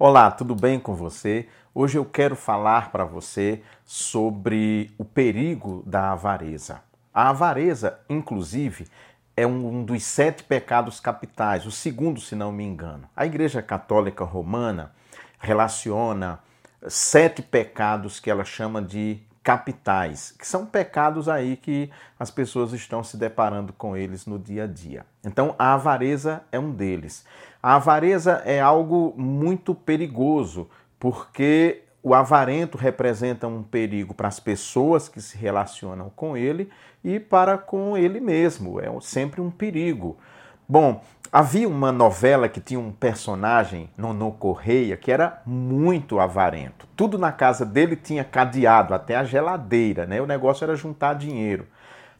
Olá, tudo bem com você? Hoje eu quero falar para você sobre o perigo da avareza. A avareza, inclusive, é um dos sete pecados capitais, o segundo, se não me engano. A Igreja Católica Romana relaciona sete pecados que ela chama de capitais, que são pecados aí que as pessoas estão se deparando com eles no dia a dia. Então, a avareza é um deles. A avareza é algo muito perigoso, porque o avarento representa um perigo para as pessoas que se relacionam com ele e para com ele mesmo. É sempre um perigo. Bom, havia uma novela que tinha um personagem, Nono Correia, que era muito avarento. Tudo na casa dele tinha cadeado, até a geladeira, né? O negócio era juntar dinheiro.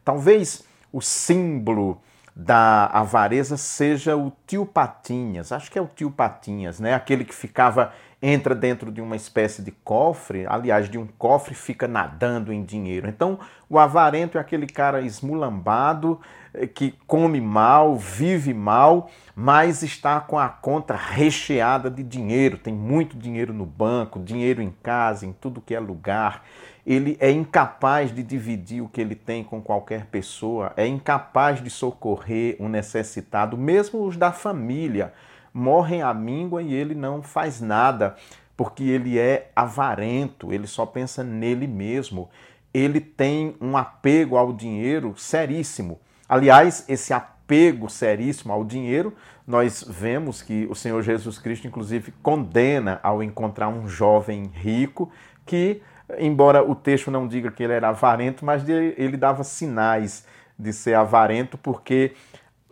Talvez o símbolo da avareza seja o tio Patinhas. Acho que é o tio Patinhas, né? Aquele que ficava entra dentro de uma espécie de cofre, aliás, de um cofre fica nadando em dinheiro. Então, o avarento é aquele cara esmulambado eh, que come mal, vive mal, mas está com a conta recheada de dinheiro, tem muito dinheiro no banco, dinheiro em casa, em tudo que é lugar. Ele é incapaz de dividir o que ele tem com qualquer pessoa, é incapaz de socorrer um necessitado, mesmo os da família morrem à míngua e ele não faz nada, porque ele é avarento, ele só pensa nele mesmo. Ele tem um apego ao dinheiro seríssimo. Aliás, esse apego seríssimo ao dinheiro, nós vemos que o Senhor Jesus Cristo, inclusive, condena ao encontrar um jovem rico que embora o texto não diga que ele era avarento, mas ele dava sinais de ser avarento porque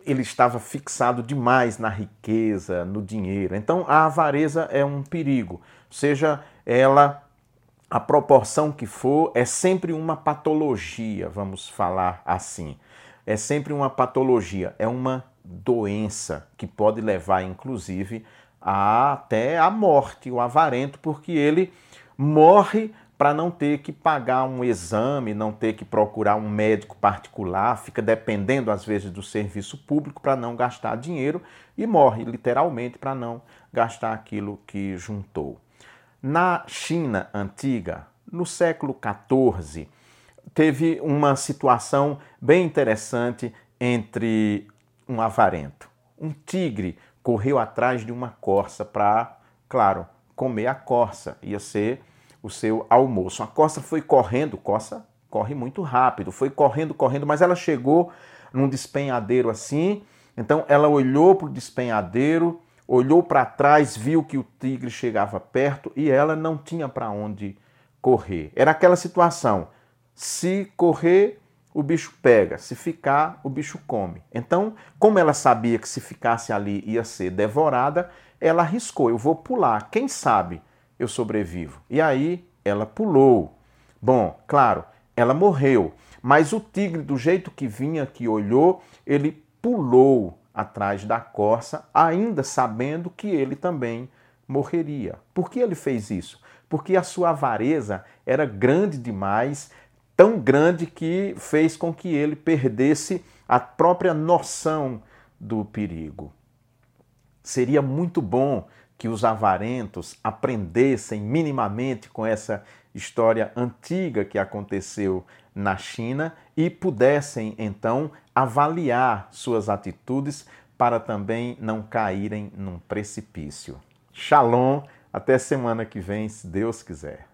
ele estava fixado demais na riqueza, no dinheiro. Então a avareza é um perigo, seja ela a proporção que for, é sempre uma patologia, vamos falar assim. É sempre uma patologia, é uma doença que pode levar, inclusive, a, até a morte, o avarento, porque ele morre para não ter que pagar um exame, não ter que procurar um médico particular, fica dependendo às vezes do serviço público para não gastar dinheiro e morre literalmente para não gastar aquilo que juntou. Na China antiga, no século XIV, teve uma situação bem interessante entre um avarento. Um tigre correu atrás de uma corça para, claro, comer a corça. Ia ser o seu almoço. A Costa foi correndo, Costa corre muito rápido, foi correndo, correndo, mas ela chegou num despenhadeiro assim, então ela olhou para o despenhadeiro, olhou para trás, viu que o tigre chegava perto e ela não tinha para onde correr. Era aquela situação: se correr, o bicho pega, se ficar, o bicho come. Então, como ela sabia que se ficasse ali ia ser devorada, ela arriscou: eu vou pular, quem sabe eu sobrevivo. E aí ela pulou. Bom, claro, ela morreu, mas o tigre, do jeito que vinha, que olhou, ele pulou atrás da corça, ainda sabendo que ele também morreria. Por que ele fez isso? Porque a sua avareza era grande demais, tão grande que fez com que ele perdesse a própria noção do perigo. Seria muito bom que os avarentos aprendessem minimamente com essa história antiga que aconteceu na China e pudessem então avaliar suas atitudes para também não caírem num precipício. Shalom, até semana que vem, se Deus quiser.